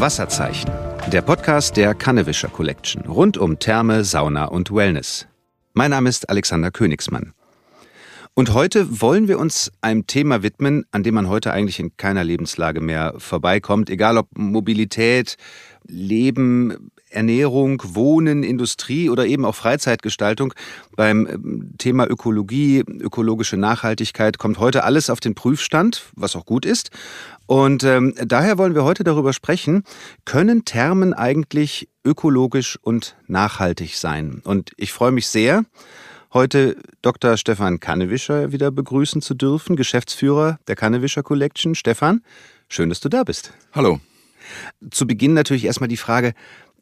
Wasserzeichen. Der Podcast der Kannewischer Collection rund um Therme, Sauna und Wellness. Mein Name ist Alexander Königsmann. Und heute wollen wir uns einem Thema widmen, an dem man heute eigentlich in keiner Lebenslage mehr vorbeikommt, egal ob Mobilität, Leben, Ernährung, Wohnen, Industrie oder eben auch Freizeitgestaltung. Beim ähm, Thema Ökologie, ökologische Nachhaltigkeit kommt heute alles auf den Prüfstand, was auch gut ist. Und ähm, daher wollen wir heute darüber sprechen, können Thermen eigentlich ökologisch und nachhaltig sein? Und ich freue mich sehr, heute Dr. Stefan Kannewischer wieder begrüßen zu dürfen, Geschäftsführer der Kannewischer Collection. Stefan, schön, dass du da bist. Hallo. Zu Beginn natürlich erstmal die Frage,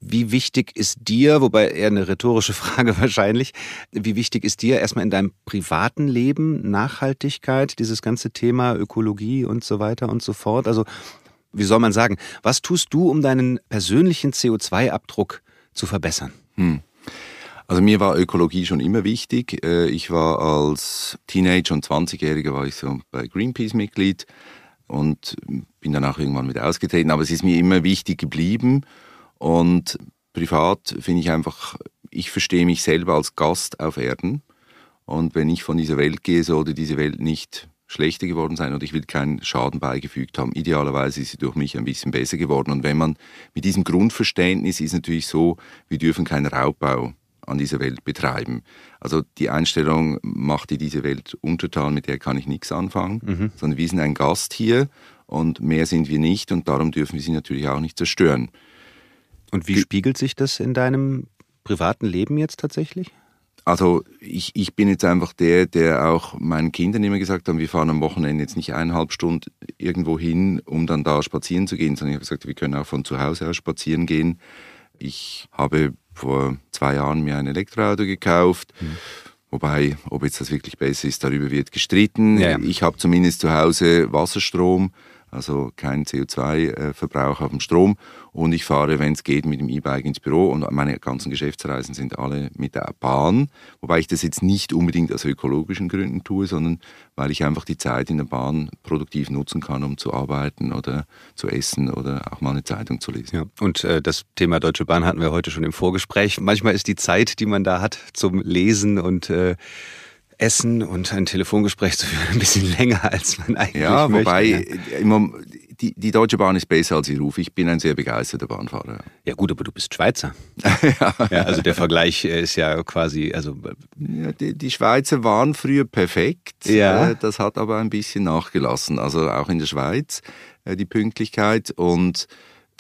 wie wichtig ist dir, wobei eher eine rhetorische Frage wahrscheinlich, wie wichtig ist dir erstmal in deinem privaten Leben Nachhaltigkeit, dieses ganze Thema Ökologie und so weiter und so fort? Also, wie soll man sagen, was tust du, um deinen persönlichen CO2-Abdruck zu verbessern? Hm. Also mir war Ökologie schon immer wichtig. Äh, ich war als Teenager und 20-Jähriger war ich so bei Greenpeace Mitglied und bin danach irgendwann wieder ausgetreten. Aber es ist mir immer wichtig geblieben. Und privat finde ich einfach, ich verstehe mich selber als Gast auf Erden. Und wenn ich von dieser Welt gehe, sollte diese Welt nicht schlechter geworden sein oder ich will keinen Schaden beigefügt haben. Idealerweise ist sie durch mich ein bisschen besser geworden. Und wenn man mit diesem Grundverständnis ist natürlich so, wir dürfen keinen Raubbau an dieser Welt betreiben. Also die Einstellung macht die diese Welt untertan, mit der kann ich nichts anfangen, mhm. sondern wir sind ein Gast hier und mehr sind wir nicht und darum dürfen wir sie natürlich auch nicht zerstören. Und wie spiegelt sich das in deinem privaten Leben jetzt tatsächlich? Also ich, ich bin jetzt einfach der, der auch meinen Kindern immer gesagt hat, wir fahren am Wochenende jetzt nicht eineinhalb Stunden irgendwo hin, um dann da spazieren zu gehen, sondern ich habe gesagt, wir können auch von zu Hause aus spazieren gehen. Ich habe vor zwei Jahren mir ein Elektroauto gekauft. Mhm. Wobei, ob jetzt das wirklich besser ist, darüber wird gestritten. Ja. Ich habe zumindest zu Hause Wasserstrom also kein CO2-Verbrauch auf dem Strom. Und ich fahre, wenn es geht, mit dem E-Bike ins Büro und meine ganzen Geschäftsreisen sind alle mit der Bahn. Wobei ich das jetzt nicht unbedingt aus ökologischen Gründen tue, sondern weil ich einfach die Zeit in der Bahn produktiv nutzen kann, um zu arbeiten oder zu essen oder auch mal eine Zeitung zu lesen. Ja, und äh, das Thema Deutsche Bahn hatten wir heute schon im Vorgespräch. Manchmal ist die Zeit, die man da hat zum Lesen und äh, Essen und ein Telefongespräch zu führen ein bisschen länger, als man eigentlich ja, möchte. Wobei, ja, wobei die, die Deutsche Bahn ist besser als ihr Ruf. Ich bin ein sehr begeisterter Bahnfahrer. Ja gut, aber du bist Schweizer. ja. ja. Also der Vergleich äh, ist ja quasi, also ja, die, die Schweizer waren früher perfekt. Ja. Äh, das hat aber ein bisschen nachgelassen. Also auch in der Schweiz äh, die Pünktlichkeit und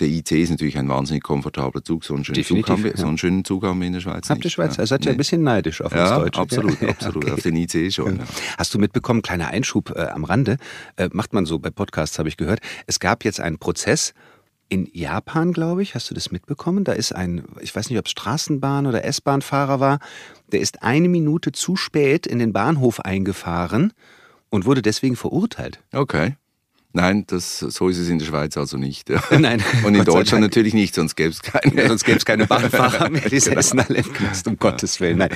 der IC ist natürlich ein wahnsinnig komfortabler Zug. So einen schönen, Zug haben, wir, ja. so einen schönen Zug haben wir in der Schweiz Habt ihr Schweizer? Ja. Seid ihr nee. ein bisschen neidisch auf ja, uns Deutsche? Absolut, ja, absolut. Okay. Auf den IC schon. Ja. Hast du mitbekommen, kleiner Einschub äh, am Rande, äh, macht man so bei Podcasts, habe ich gehört. Es gab jetzt einen Prozess in Japan, glaube ich. Hast du das mitbekommen? Da ist ein, ich weiß nicht, ob es Straßenbahn- oder S-Bahn-Fahrer war, der ist eine Minute zu spät in den Bahnhof eingefahren und wurde deswegen verurteilt. Okay. Nein, das, so ist es in der Schweiz also nicht. Nein. Und in Deutschland natürlich nicht, sonst gäbe es keine. Ja, sonst gäbe es keine Bahnfahrer mehr, die genau. essen alle im Knast, um Gottes Willen. Nein.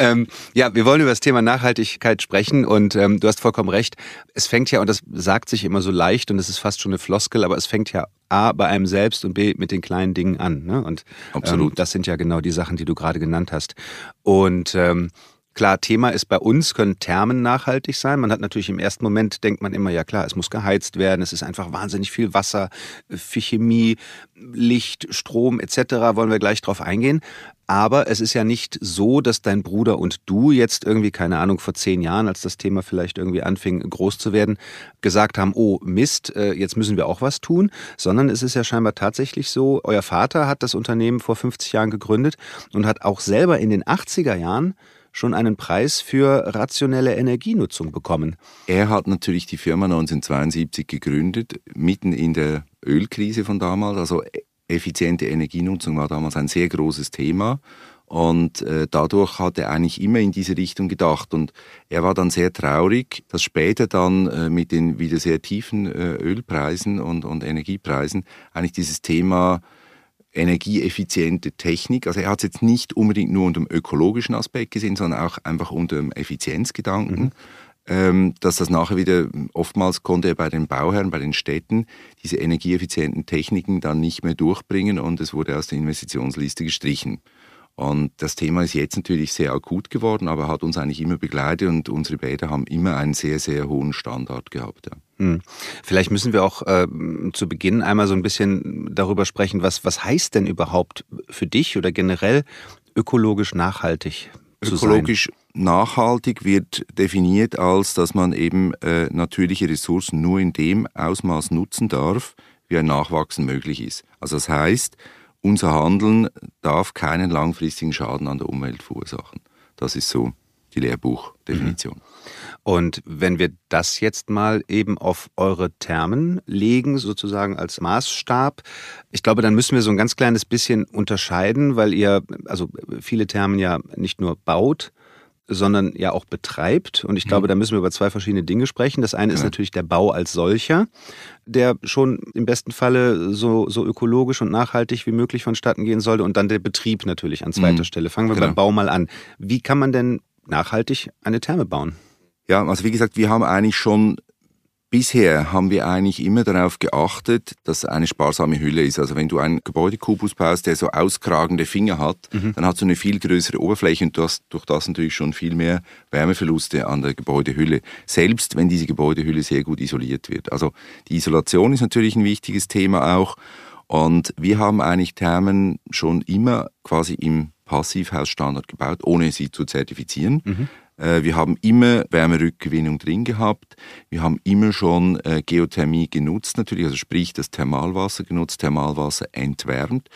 Ähm, ja, wir wollen über das Thema Nachhaltigkeit sprechen und ähm, du hast vollkommen recht. Es fängt ja, und das sagt sich immer so leicht und es ist fast schon eine Floskel, aber es fängt ja A bei einem selbst und B mit den kleinen Dingen an. Ne? Und Absolut. Ähm, das sind ja genau die Sachen, die du gerade genannt hast. Und ähm, Klar, Thema ist bei uns, können Thermen nachhaltig sein. Man hat natürlich im ersten Moment, denkt man immer, ja klar, es muss geheizt werden, es ist einfach wahnsinnig viel Wasser, viel Chemie, Licht, Strom etc. wollen wir gleich drauf eingehen. Aber es ist ja nicht so, dass dein Bruder und du jetzt irgendwie, keine Ahnung, vor zehn Jahren, als das Thema vielleicht irgendwie anfing, groß zu werden, gesagt haben, oh Mist, äh, jetzt müssen wir auch was tun, sondern es ist ja scheinbar tatsächlich so, euer Vater hat das Unternehmen vor 50 Jahren gegründet und hat auch selber in den 80er Jahren schon einen Preis für rationelle Energienutzung bekommen. Er hat natürlich die Firma 1972 gegründet, mitten in der Ölkrise von damals. Also effiziente Energienutzung war damals ein sehr großes Thema. Und äh, dadurch hat er eigentlich immer in diese Richtung gedacht. Und er war dann sehr traurig, dass später dann äh, mit den wieder sehr tiefen äh, Ölpreisen und, und Energiepreisen eigentlich dieses Thema energieeffiziente Technik. Also er hat es jetzt nicht unbedingt nur unter dem ökologischen Aspekt gesehen, sondern auch einfach unter dem Effizienzgedanken. Mhm. ähm, dass das nachher wieder, oftmals konnte er bei den Bauherren, bei den Städten diese energieeffizienten Techniken dann nicht mehr durchbringen und es wurde aus der Investitionsliste gestrichen. Und das Thema ist jetzt natürlich sehr akut geworden, aber hat uns eigentlich immer begleitet und unsere Bäder haben immer einen sehr, sehr hohen Standard gehabt. Ja. Hm. Vielleicht müssen wir auch äh, zu Beginn einmal so ein bisschen darüber sprechen, was, was heißt denn überhaupt für dich oder generell ökologisch nachhaltig zu ökologisch nachhaltig wird definiert als, dass man eben äh, natürliche Ressourcen nur in dem Ausmaß nutzen darf, wie ein Nachwachsen möglich ist. Also das heißt, unser Handeln darf keinen langfristigen Schaden an der Umwelt verursachen. Das ist so die Lehrbuchdefinition. Mhm. Und wenn wir das jetzt mal eben auf eure Thermen legen, sozusagen als Maßstab, ich glaube, dann müssen wir so ein ganz kleines bisschen unterscheiden, weil ihr, also viele Thermen ja nicht nur baut, sondern ja auch betreibt. Und ich glaube, mhm. da müssen wir über zwei verschiedene Dinge sprechen. Das eine ja. ist natürlich der Bau als solcher, der schon im besten Falle so, so ökologisch und nachhaltig wie möglich vonstatten gehen sollte. Und dann der Betrieb natürlich an zweiter mhm. Stelle. Fangen wir genau. beim Bau mal an. Wie kann man denn nachhaltig eine Therme bauen? Ja, also wie gesagt, wir haben eigentlich schon Bisher haben wir eigentlich immer darauf geachtet, dass eine sparsame Hülle ist. Also wenn du einen Gebäudekubus baust, der so auskragende Finger hat, mhm. dann hat du eine viel größere Oberfläche und du hast durch das natürlich schon viel mehr Wärmeverluste an der Gebäudehülle. Selbst wenn diese Gebäudehülle sehr gut isoliert wird. Also die Isolation ist natürlich ein wichtiges Thema auch. Und wir haben eigentlich Thermen schon immer quasi im Passivhausstandard gebaut, ohne sie zu zertifizieren. Mhm. Äh, wir haben immer Wärmerückgewinnung drin gehabt. Wir haben immer schon äh, Geothermie genutzt, natürlich, also sprich das Thermalwasser genutzt, Thermalwasser entwärmt.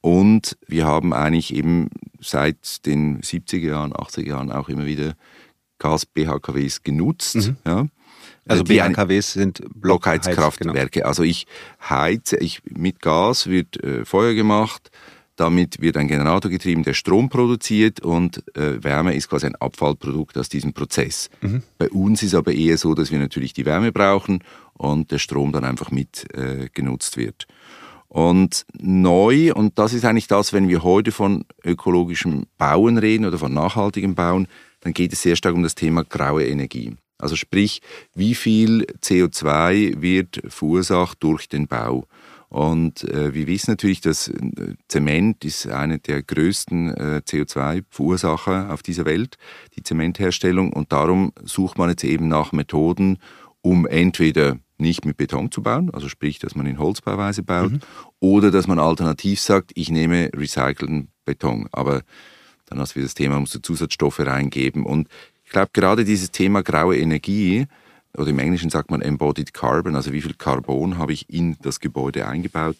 Und wir haben eigentlich eben seit den 70er Jahren, 80er Jahren auch immer wieder Gas-BHKWs genutzt. Mhm. Ja. Also äh, BHKWs sind Blockheizkraftwerke. Genau. Also ich heize, ich, mit Gas wird äh, Feuer gemacht, damit wird ein Generator getrieben, der Strom produziert und äh, Wärme ist quasi ein Abfallprodukt aus diesem Prozess. Mhm. Bei uns ist aber eher so, dass wir natürlich die Wärme brauchen und der Strom dann einfach mit äh, genutzt wird. Und neu, und das ist eigentlich das, wenn wir heute von ökologischem Bauen reden oder von nachhaltigem Bauen, dann geht es sehr stark um das Thema graue Energie. Also sprich, wie viel CO2 wird verursacht durch den Bau? Und äh, wir wissen natürlich, dass äh, Zement ist eine der größten äh, CO2-Verursacher auf dieser Welt, die Zementherstellung. Und darum sucht man jetzt eben nach Methoden, um entweder nicht mit Beton zu bauen, also sprich, dass man in Holzbauweise baut, mhm. oder dass man alternativ sagt, ich nehme recycelten Beton. Aber dann hast du wieder das Thema, musst du Zusatzstoffe reingeben. Und ich glaube, gerade dieses Thema graue Energie, oder im Englischen sagt man Embodied Carbon, also wie viel Carbon habe ich in das Gebäude eingebaut.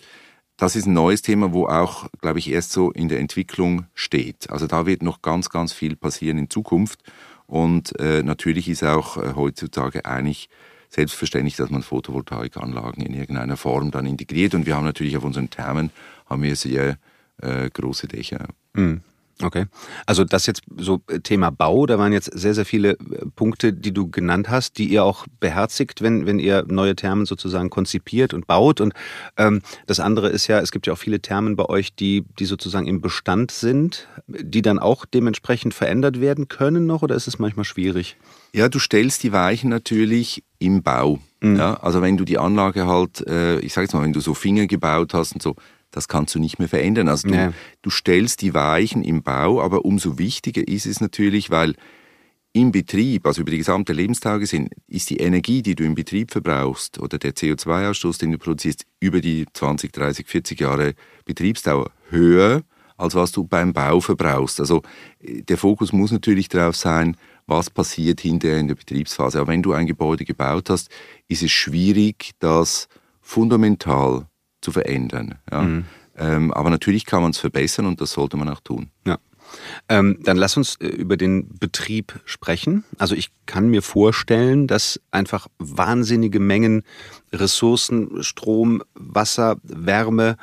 Das ist ein neues Thema, wo auch, glaube ich, erst so in der Entwicklung steht. Also da wird noch ganz, ganz viel passieren in Zukunft. Und äh, natürlich ist auch äh, heutzutage eigentlich selbstverständlich, dass man Photovoltaikanlagen in irgendeiner Form dann integriert. Und wir haben natürlich auf unseren Thermen haben wir sehr äh, große Dächer. Mhm. Okay. Also das jetzt so äh, Thema Bau, da waren jetzt sehr, sehr viele äh, Punkte, die du genannt hast, die ihr auch beherzigt, wenn, wenn ihr neue Thermen sozusagen konzipiert und baut. Und ähm, das andere ist ja, es gibt ja auch viele Thermen bei euch, die, die sozusagen im Bestand sind, die dann auch dementsprechend verändert werden können noch oder ist es manchmal schwierig? Ja, du stellst die Weichen natürlich im Bau. Mhm. Ja, also wenn du die Anlage halt, äh, ich sage jetzt mal, wenn du so Finger gebaut hast und so, das kannst du nicht mehr verändern. Also du, ja. du stellst die Weichen im Bau, aber umso wichtiger ist es natürlich, weil im Betrieb, also über die gesamte Lebenstage gesehen, ist die Energie, die du im Betrieb verbrauchst oder der CO2-Ausstoß, den du produzierst, über die 20, 30, 40 Jahre Betriebsdauer höher, als was du beim Bau verbrauchst. Also äh, der Fokus muss natürlich darauf sein, was passiert hinterher in der Betriebsphase. Aber wenn du ein Gebäude gebaut hast, ist es schwierig, das fundamental zu verändern. Ja. Mhm. Ähm, aber natürlich kann man es verbessern und das sollte man auch tun. Ja. Ähm, dann lass uns äh, über den Betrieb sprechen. Also ich kann mir vorstellen, dass einfach wahnsinnige Mengen Ressourcen, Strom, Wasser, Wärme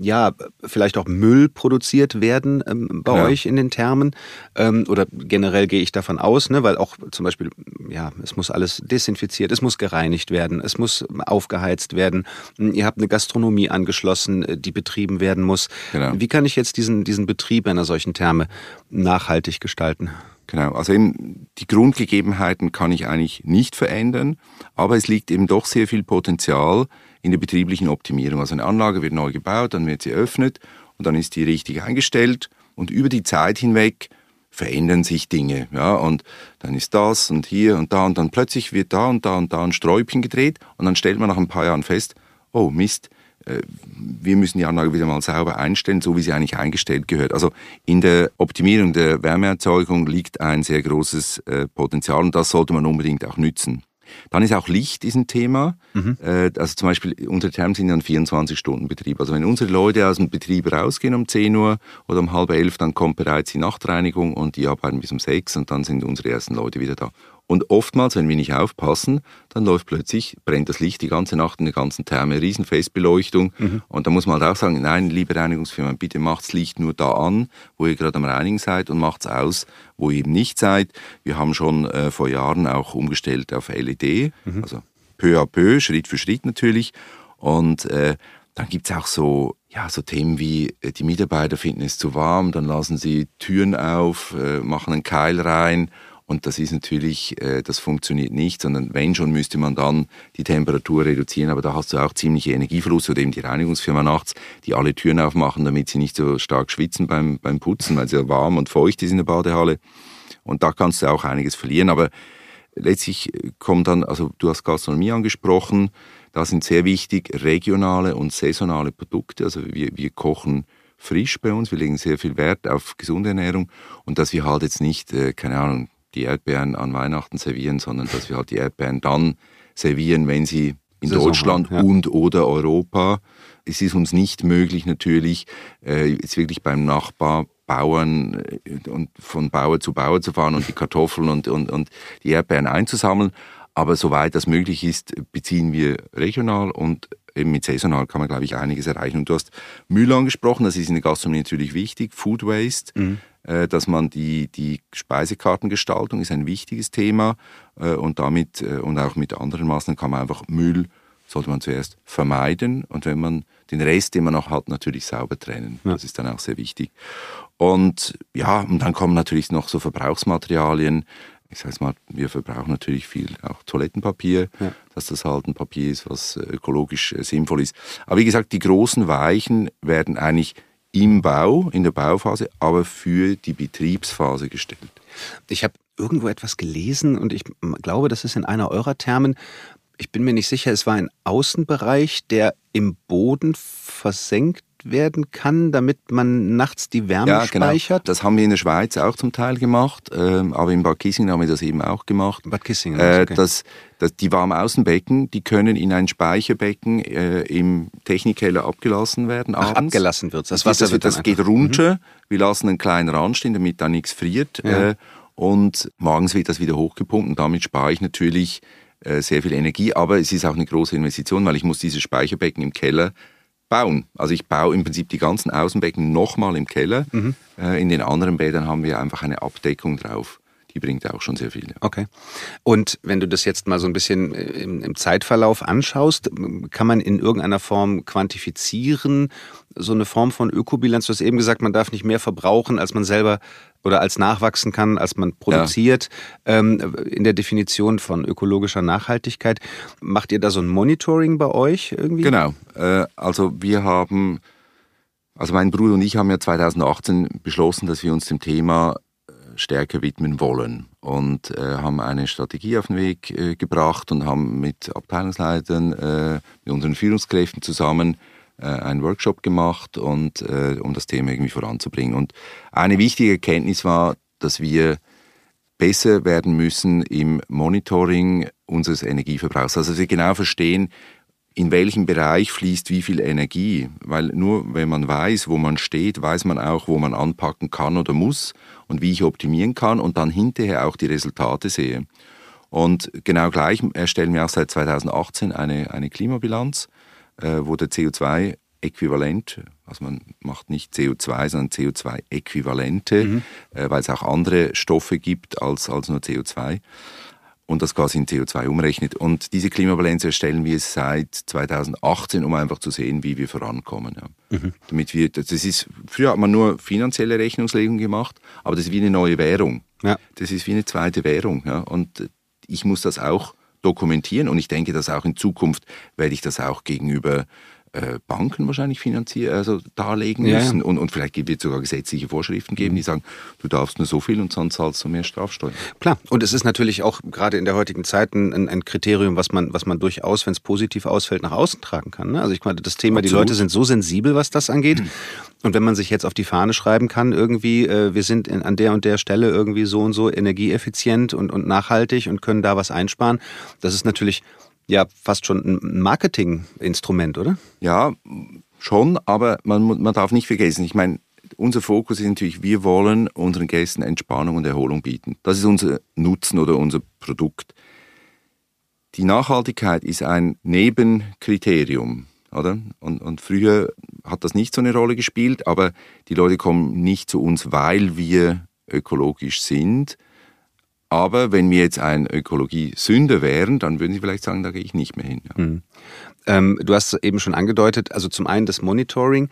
ja, vielleicht auch Müll produziert werden ähm, bei ja. euch in den Thermen. Ähm, oder generell gehe ich davon aus, ne, weil auch zum Beispiel, ja, es muss alles desinfiziert, es muss gereinigt werden, es muss aufgeheizt werden. Ihr habt eine Gastronomie angeschlossen, äh, die betrieben werden muss. Genau. Wie kann ich jetzt diesen, diesen Betrieb einer solchen Therme nachhaltig gestalten? Genau, also eben die Grundgegebenheiten kann ich eigentlich nicht verändern, aber es liegt eben doch sehr viel Potenzial in der betrieblichen Optimierung. Also eine Anlage wird neu gebaut, dann wird sie eröffnet und dann ist die richtig eingestellt und über die Zeit hinweg verändern sich Dinge, ja, und dann ist das und hier und da und dann plötzlich wird da und da und da ein Sträubchen gedreht und dann stellt man nach ein paar Jahren fest, oh Mist, äh, wir müssen die Anlage wieder mal sauber einstellen, so wie sie eigentlich eingestellt gehört. Also in der Optimierung der Wärmeerzeugung liegt ein sehr großes äh, Potenzial und das sollte man unbedingt auch nützen. Dann ist auch Licht ein Thema. Mhm. Äh, also zum Beispiel unsere Thermen sind ja ein 24-Stunden-Betrieb. Also wenn unsere Leute aus dem Betrieb rausgehen um 10 Uhr oder um halb elf, dann kommt bereits die Nachtreinigung und die arbeiten bis um 6 und dann sind unsere ersten Leute wieder da. Und oftmals, wenn wir nicht aufpassen, dann läuft plötzlich, brennt das Licht die ganze Nacht in der ganzen Therme, Riesenfestbeleuchtung. Mhm. Und da muss man halt auch sagen, nein, liebe Reinigungsfirma, bitte macht's Licht nur da an, wo ihr gerade am Reinigen seid und macht's aus, wo ihr eben nicht seid. Wir haben schon äh, vor Jahren auch umgestellt auf LED, mhm. also peu à peu, Schritt für Schritt natürlich. Und äh, dann gibt's auch so, ja, so Themen wie, äh, die Mitarbeiter finden es zu warm, dann lassen sie Türen auf, äh, machen einen Keil rein und das ist natürlich, äh, das funktioniert nicht, sondern wenn schon, müsste man dann die Temperatur reduzieren. Aber da hast du auch ziemliche Energieverluste oder eben die Reinigungsfirma nachts, die alle Türen aufmachen, damit sie nicht so stark schwitzen beim, beim Putzen, weil es ja warm und feucht ist in der Badehalle. Und da kannst du auch einiges verlieren. Aber letztlich kommt dann, also du hast Gastronomie angesprochen, da sind sehr wichtig regionale und saisonale Produkte. Also wir, wir kochen frisch bei uns, wir legen sehr viel Wert auf gesunde Ernährung und dass wir halt jetzt nicht, äh, keine Ahnung, die Erdbeeren an Weihnachten servieren, sondern dass wir halt die Erdbeeren dann servieren, wenn sie in Saison Deutschland ja. und oder Europa. Es ist uns nicht möglich natürlich, äh, jetzt wirklich beim Nachbar Bauern äh, und von Bauer zu Bauer zu fahren und die Kartoffeln und, und, und die Erdbeeren einzusammeln. Aber soweit das möglich ist, beziehen wir regional und eben mit saisonal kann man, glaube ich, einiges erreichen. Und du hast Müll angesprochen, das ist in der Gastronomie natürlich wichtig, Food Waste, mhm. Äh, dass man die, die Speisekartengestaltung ist ein wichtiges Thema äh, und damit äh, und auch mit anderen Maßnahmen kann man einfach Müll, sollte man zuerst vermeiden und wenn man den Rest, den man noch hat, natürlich sauber trennen. Ja. Das ist dann auch sehr wichtig. Und ja, und dann kommen natürlich noch so Verbrauchsmaterialien, ich sage mal, wir verbrauchen natürlich viel auch Toilettenpapier, ja. dass das halt ein Papier ist, was ökologisch sinnvoll ist. Aber wie gesagt, die großen Weichen werden eigentlich im Bau, in der Bauphase, aber für die Betriebsphase gestellt. Ich habe irgendwo etwas gelesen und ich glaube, das ist in einer eurer Termen. Ich bin mir nicht sicher, es war ein Außenbereich, der im Boden versenkt werden kann, damit man nachts die Wärme ja, genau. speichert? Genau. Das haben wir in der Schweiz auch zum Teil gemacht, ähm, aber in Bad Kissingen haben wir das eben auch gemacht. Bad Kissingen, äh, okay. das, das, Die Warmaußenbecken, die können in ein Speicherbecken äh, im Technikkeller abgelassen werden Ach, abgelassen wird das Wasser das, wird das geht runter, mhm. wir lassen einen kleinen Rand stehen, damit da nichts friert ja. äh, und morgens wird das wieder hochgepumpt und damit spare ich natürlich äh, sehr viel Energie, aber es ist auch eine große Investition, weil ich muss dieses Speicherbecken im Keller bauen. Also ich baue im Prinzip die ganzen Außenbecken nochmal im Keller. Mhm. Äh, in den anderen Bädern haben wir einfach eine Abdeckung drauf. Die bringt auch schon sehr viel. Ja. Okay. Und wenn du das jetzt mal so ein bisschen äh, im, im Zeitverlauf anschaust, kann man in irgendeiner Form quantifizieren, so eine Form von Ökobilanz? Du hast eben gesagt, man darf nicht mehr verbrauchen, als man selber oder als nachwachsen kann, als man produziert, ja. ähm, in der Definition von ökologischer Nachhaltigkeit. Macht ihr da so ein Monitoring bei euch irgendwie? Genau. Äh, also wir haben, also mein Bruder und ich haben ja 2018 beschlossen, dass wir uns dem Thema stärker widmen wollen und äh, haben eine Strategie auf den Weg äh, gebracht und haben mit Abteilungsleitern, äh, mit unseren Führungskräften zusammen äh, einen Workshop gemacht und äh, um das Thema irgendwie voranzubringen. Und eine wichtige Erkenntnis war, dass wir besser werden müssen im Monitoring unseres Energieverbrauchs. Also dass wir genau verstehen, in welchem Bereich fließt wie viel Energie. Weil nur wenn man weiß, wo man steht, weiß man auch, wo man anpacken kann oder muss und wie ich optimieren kann und dann hinterher auch die Resultate sehe. Und genau gleich erstellen wir auch seit 2018 eine, eine Klimabilanz äh, wo der CO2-Äquivalent, also man macht nicht CO2, sondern CO2-Äquivalente, mhm. äh, weil es auch andere Stoffe gibt als, als nur CO2 und das quasi in CO2 umrechnet. Und diese Klimabilanz erstellen wir seit 2018, um einfach zu sehen, wie wir vorankommen. Ja. Mhm. Damit wir, das ist, früher hat man nur finanzielle Rechnungslegung gemacht, aber das ist wie eine neue Währung. Ja. Das ist wie eine zweite Währung. Ja? Und ich muss das auch dokumentieren und ich denke, dass auch in Zukunft werde ich das auch gegenüber äh, Banken wahrscheinlich finanzieren, also darlegen müssen. Ja, Und, und vielleicht wird es sogar gesetzliche Vorschriften geben, die sagen, du darfst nur so viel und sonst zahlst du mehr Strafsteuern. Klar, und es ist natürlich auch gerade in der heutigen Zeit ein, ein Kriterium, was man, was man durchaus, wenn es positiv ausfällt, nach außen tragen kann. Ne? Also ich meine, das Thema, Absolut. die Leute sind so sensibel, was das angeht. Mhm. Und wenn man sich jetzt auf die Fahne schreiben kann, irgendwie, äh, wir sind in, an der und der Stelle irgendwie so und so energieeffizient und, und nachhaltig und können da was einsparen, das ist natürlich ja fast schon ein Marketinginstrument, oder? Ja, schon, aber man, man darf nicht vergessen, ich meine, unser Fokus ist natürlich, wir wollen unseren Gästen Entspannung und Erholung bieten. Das ist unser Nutzen oder unser Produkt. Die Nachhaltigkeit ist ein Nebenkriterium, oder? Und, und früher hat das nicht so eine Rolle gespielt, aber die Leute kommen nicht zu uns, weil wir ökologisch sind, aber wenn wir jetzt ein Ökologie-Sünder wären, dann würden Sie vielleicht sagen, da gehe ich nicht mehr hin. Ja. Mhm. Ähm, du hast eben schon angedeutet, also zum einen das Monitoring.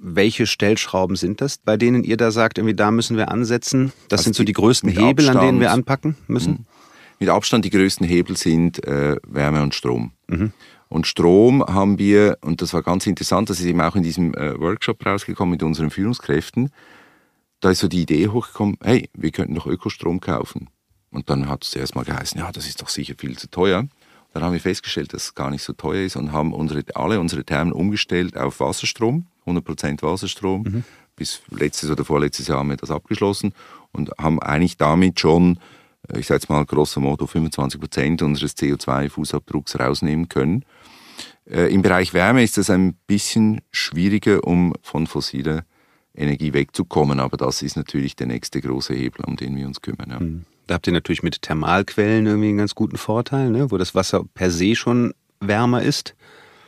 Welche Stellschrauben sind das, bei denen ihr da sagt, irgendwie da müssen wir ansetzen? Das also sind so die größten Hebel, Abstand, an denen wir anpacken müssen? Mhm. Mit Abstand die größten Hebel sind äh, Wärme und Strom. Mhm. Und Strom haben wir, und das war ganz interessant, das ist eben auch in diesem äh, Workshop rausgekommen mit unseren Führungskräften, da ist so die Idee hochgekommen, hey, wir könnten doch Ökostrom kaufen. Und dann hat es zuerst mal geheißen, ja, das ist doch sicher viel zu teuer. Dann haben wir festgestellt, dass es gar nicht so teuer ist und haben unsere, alle unsere Thermen umgestellt auf Wasserstrom, 100% Wasserstrom. Mhm. Bis letztes oder vorletztes Jahr haben wir das abgeschlossen und haben eigentlich damit schon, ich sage jetzt mal grosso modo, 25% unseres CO2-Fußabdrucks rausnehmen können. Äh, Im Bereich Wärme ist das ein bisschen schwieriger, um von fossiler Energie wegzukommen, aber das ist natürlich der nächste große Hebel, um den wir uns kümmern. Ja. Mhm. Da habt ihr natürlich mit Thermalquellen irgendwie einen ganz guten Vorteil, ne? wo das Wasser per se schon wärmer ist.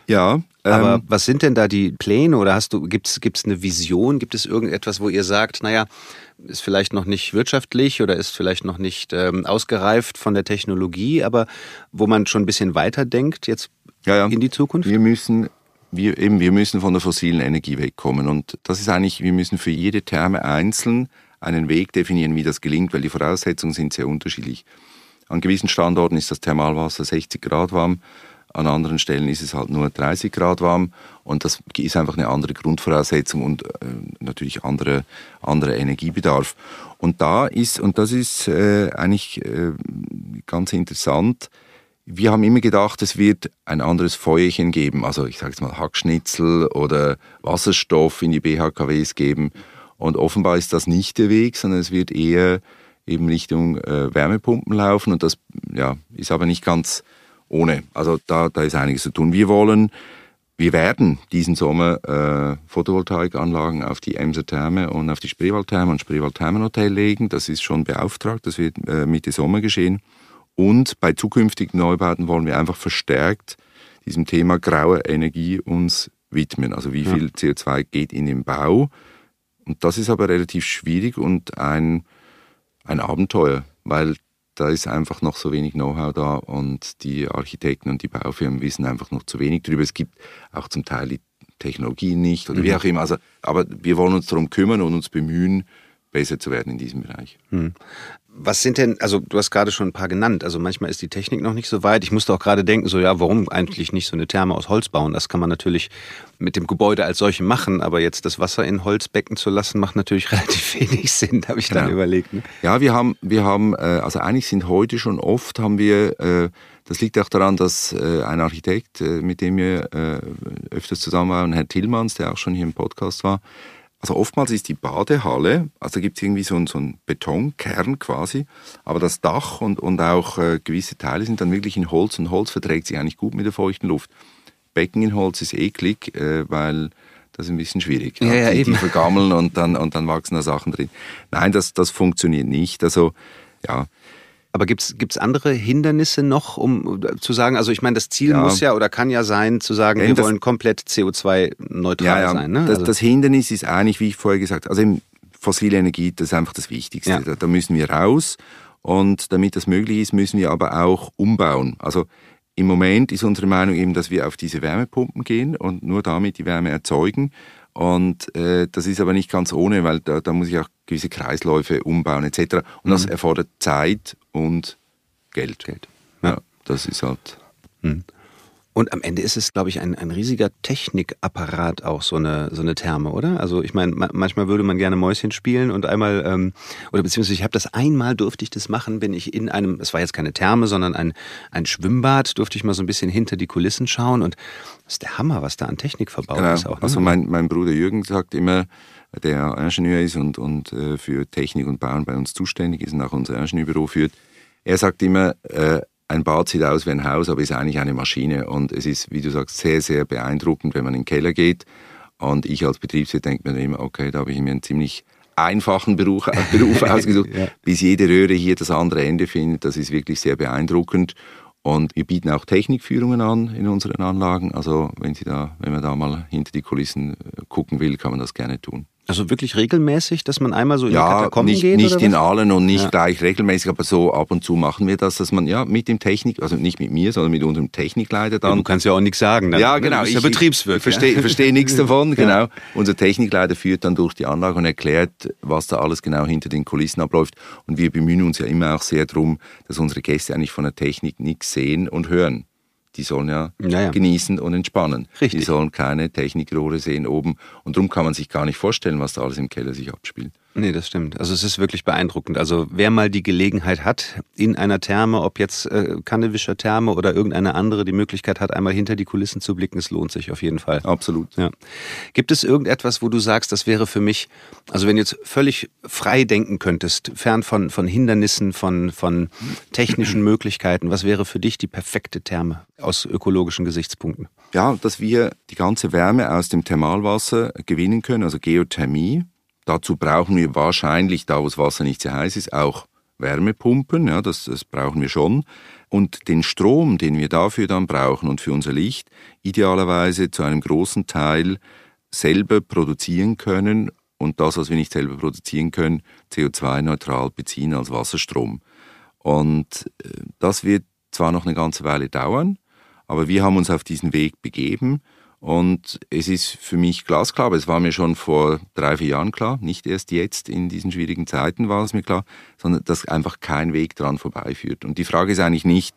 Ja. Aber ähm, was sind denn da die Pläne oder hast du, gibt es eine Vision? Gibt es irgendetwas, wo ihr sagt, naja, ist vielleicht noch nicht wirtschaftlich oder ist vielleicht noch nicht ähm, ausgereift von der Technologie, aber wo man schon ein bisschen weiter denkt jetzt ja, ja. in die Zukunft? Wir müssen, wir, eben, wir müssen von der fossilen Energie wegkommen. Und das ist eigentlich, wir müssen für jede Therme einzeln einen Weg definieren, wie das gelingt, weil die Voraussetzungen sind sehr unterschiedlich. An gewissen Standorten ist das Thermalwasser 60 Grad warm, an anderen Stellen ist es halt nur 30 Grad warm und das ist einfach eine andere Grundvoraussetzung und äh, natürlich andere, anderer Energiebedarf. Und da ist, und das ist äh, eigentlich äh, ganz interessant, wir haben immer gedacht, es wird ein anderes Feuerchen geben, also ich sage jetzt mal Hackschnitzel oder Wasserstoff in die BHKWs geben. Und offenbar ist das nicht der Weg, sondern es wird eher eben Richtung äh, Wärmepumpen laufen und das ja, ist aber nicht ganz ohne. Also da, da ist einiges zu tun. Wir wollen, wir werden diesen Sommer äh, Photovoltaikanlagen auf die Emser Therme und auf die Spreewaldtherme und Spreewaldthermenhotel legen. Das ist schon beauftragt, das wird äh, Mitte Sommer geschehen. Und bei zukünftigen Neubauten wollen wir einfach verstärkt diesem Thema graue Energie uns widmen. Also wie viel CO2 geht in den Bau und das ist aber relativ schwierig und ein, ein Abenteuer, weil da ist einfach noch so wenig Know-how da und die Architekten und die Baufirmen wissen einfach noch zu wenig darüber. Es gibt auch zum Teil die Technologie nicht oder mhm. wie auch immer. Also, aber wir wollen uns darum kümmern und uns bemühen, besser zu werden in diesem Bereich. Hm. Was sind denn, also du hast gerade schon ein paar genannt, also manchmal ist die Technik noch nicht so weit. Ich musste auch gerade denken, so ja, warum eigentlich nicht so eine Therme aus Holz bauen? Das kann man natürlich mit dem Gebäude als solche machen, aber jetzt das Wasser in Holzbecken zu lassen, macht natürlich relativ wenig Sinn, habe ich dann überlegt. Ne? Ja, wir haben, wir haben, äh, also eigentlich sind heute schon oft haben wir, äh, das liegt auch daran, dass äh, ein Architekt, mit dem wir öfters zusammen waren, Herr Tillmanns, der auch schon hier im Podcast war, also oftmals ist die Badehalle, also gibt es irgendwie so einen, so einen Betonkern quasi, aber das Dach und, und auch äh, gewisse Teile sind dann wirklich in Holz und Holz verträgt sich eigentlich gut mit der feuchten Luft. Becken in Holz ist eklig, äh, weil das ist ein bisschen schwierig. Ja, ja, die, die vergammeln und dann, und dann wachsen da Sachen drin. Nein, das, das funktioniert nicht. Also ja, aber gibt es andere Hindernisse noch, um zu sagen, also ich meine, das Ziel ja. muss ja oder kann ja sein, zu sagen, ja, wir wollen komplett CO2-neutral ja, sein. Ne? Das, also. das, Hindernis ist eigentlich, wie ich vorher gesagt habe, also fossile Energie, das ist einfach das Wichtigste. Da, da müssen wir raus und damit das möglich ist, müssen wir aber auch umbauen. Also im Moment ist unsere Meinung eben, dass wir auf diese Wärmepumpen gehen und nur damit die Wärme erzeugen. Und äh, das ist aber nicht ganz ohne, weil da, da muss ich auch gewisse Kreisläufe umbauen etc. Und mhm. das erfordert Zeit und Geld. Geld. Ja, das ist halt. Mhm. Und am Ende ist es, glaube ich, ein, ein riesiger Technikapparat auch, so eine, so eine Therme, oder? Also ich meine, manchmal würde man gerne Mäuschen spielen und einmal, ähm, oder beziehungsweise ich habe das einmal, durfte ich das machen, bin ich in einem, es war jetzt keine Therme, sondern ein, ein Schwimmbad, durfte ich mal so ein bisschen hinter die Kulissen schauen und das ist der Hammer, was da an Technik verbaut genau. ist. Auch, ne? Also mein, mein Bruder Jürgen sagt immer, der Ingenieur ist und, und äh, für Technik und Bauen bei uns zuständig ist und auch unser Ingenieurbüro führt, er sagt immer, äh, ein Bad sieht aus wie ein Haus, aber ist eigentlich eine Maschine. Und es ist, wie du sagst, sehr, sehr beeindruckend, wenn man in den Keller geht. Und ich als Betriebswirt denke mir immer, okay, da habe ich mir einen ziemlich einfachen Beruf, Beruf ausgesucht, ja. bis jede Röhre hier das andere Ende findet. Das ist wirklich sehr beeindruckend. Und wir bieten auch Technikführungen an in unseren Anlagen. Also wenn Sie da, wenn man da mal hinter die Kulissen äh, gucken will, kann man das gerne tun. Also wirklich regelmäßig, dass man einmal so in ja, die Katakomben nicht, geht? Nicht in allen und nicht ja. gleich regelmäßig, aber so ab und zu machen wir das, dass man ja mit dem Technik, also nicht mit mir, sondern mit unserem Technikleiter dann. Ja, du kannst ja auch nichts sagen. Dann, ja, ne? genau. Bist ja Betriebswirt. Ich verstehe, ja. verstehe nichts davon, genau. Unser Technikleiter führt dann durch die Anlage und erklärt, was da alles genau hinter den Kulissen abläuft. Und wir bemühen uns ja immer auch sehr darum, dass unsere Gäste eigentlich von der Technik nichts sehen und hören die sollen ja, ja, genießen und entspannen. Richtig. Die sollen keine Technikrohre sehen oben. Und darum kann man sich gar nicht vorstellen, was da alles im Keller sich abspielt. Nee, das stimmt. Also es ist wirklich beeindruckend. Also wer mal die Gelegenheit hat, in einer Therme, ob jetzt äh, Kannewischer Therme oder irgendeine andere, die Möglichkeit hat, einmal hinter die Kulissen zu blicken, es lohnt sich auf jeden Fall. Absolut. Ja. Gibt es irgendetwas, wo du sagst, das wäre für mich, also wenn du jetzt völlig frei denken könntest, fern von, von Hindernissen, von, von technischen Möglichkeiten, was wäre für dich die perfekte Therme aus ökologischen Gesichtspunkten? Ja, dass wir die ganze Wärme aus dem Thermalwasser gewinnen können, also Geothermie. Dazu brauchen wir wahrscheinlich, da wo das Wasser nicht sehr heiß ist, auch Wärmepumpen, ja, das, das brauchen wir schon. Und den Strom, den wir dafür dann brauchen und für unser Licht, idealerweise zu einem großen Teil selber produzieren können und das, was wir nicht selber produzieren können, CO2-neutral beziehen als Wasserstrom. Und äh, das wird zwar noch eine ganze Weile dauern, aber wir haben uns auf diesen Weg begeben und es ist für mich glasklar, aber es war mir schon vor drei, vier Jahren klar, nicht erst jetzt in diesen schwierigen Zeiten war es mir klar, sondern dass einfach kein Weg dran vorbeiführt. Und die Frage ist eigentlich nicht,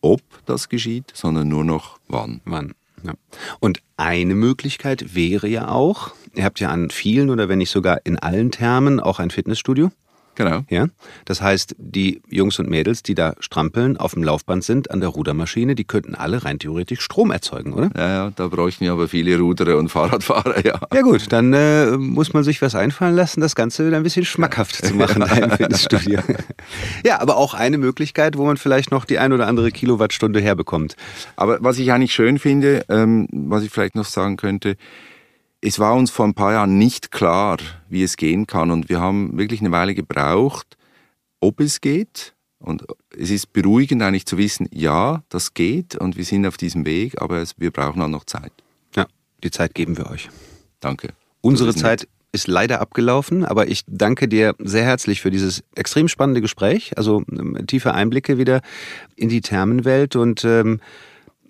ob das geschieht, sondern nur noch wann. Wann. Ja. Und eine Möglichkeit wäre ja auch, ihr habt ja an vielen oder wenn nicht sogar in allen Thermen auch ein Fitnessstudio. Genau. Ja? Das heißt, die Jungs und Mädels, die da strampeln, auf dem Laufband sind, an der Rudermaschine, die könnten alle rein theoretisch Strom erzeugen, oder? Ja, ja, da bräuchten wir aber viele Ruderer und Fahrradfahrer, ja. Ja gut, dann äh, muss man sich was einfallen lassen, das Ganze wieder ein bisschen schmackhaft zu machen ja. im Fitnessstudio. ja, aber auch eine Möglichkeit, wo man vielleicht noch die ein oder andere Kilowattstunde herbekommt. Aber was ich eigentlich schön finde, ähm, was ich vielleicht noch sagen könnte, es war uns vor ein paar Jahren nicht klar, wie es gehen kann. Und wir haben wirklich eine Weile gebraucht, ob es geht. Und es ist beruhigend eigentlich zu wissen, ja, das geht und wir sind auf diesem Weg, aber es, wir brauchen auch noch Zeit. Ja, die Zeit geben wir euch. Danke. Unsere Zeit ist leider abgelaufen, aber ich danke dir sehr herzlich für dieses extrem spannende Gespräch. Also ähm, tiefe Einblicke wieder in die Thermenwelt und ähm,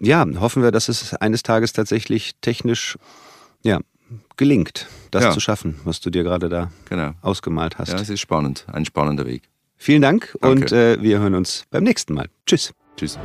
ja, hoffen wir, dass es eines Tages tatsächlich technisch ja, gelingt, das ja. zu schaffen, was du dir gerade da genau. ausgemalt hast. Ja, es ist spannend, ein spannender Weg. Vielen Dank Danke. und äh, wir hören uns beim nächsten Mal. Tschüss. Tschüss.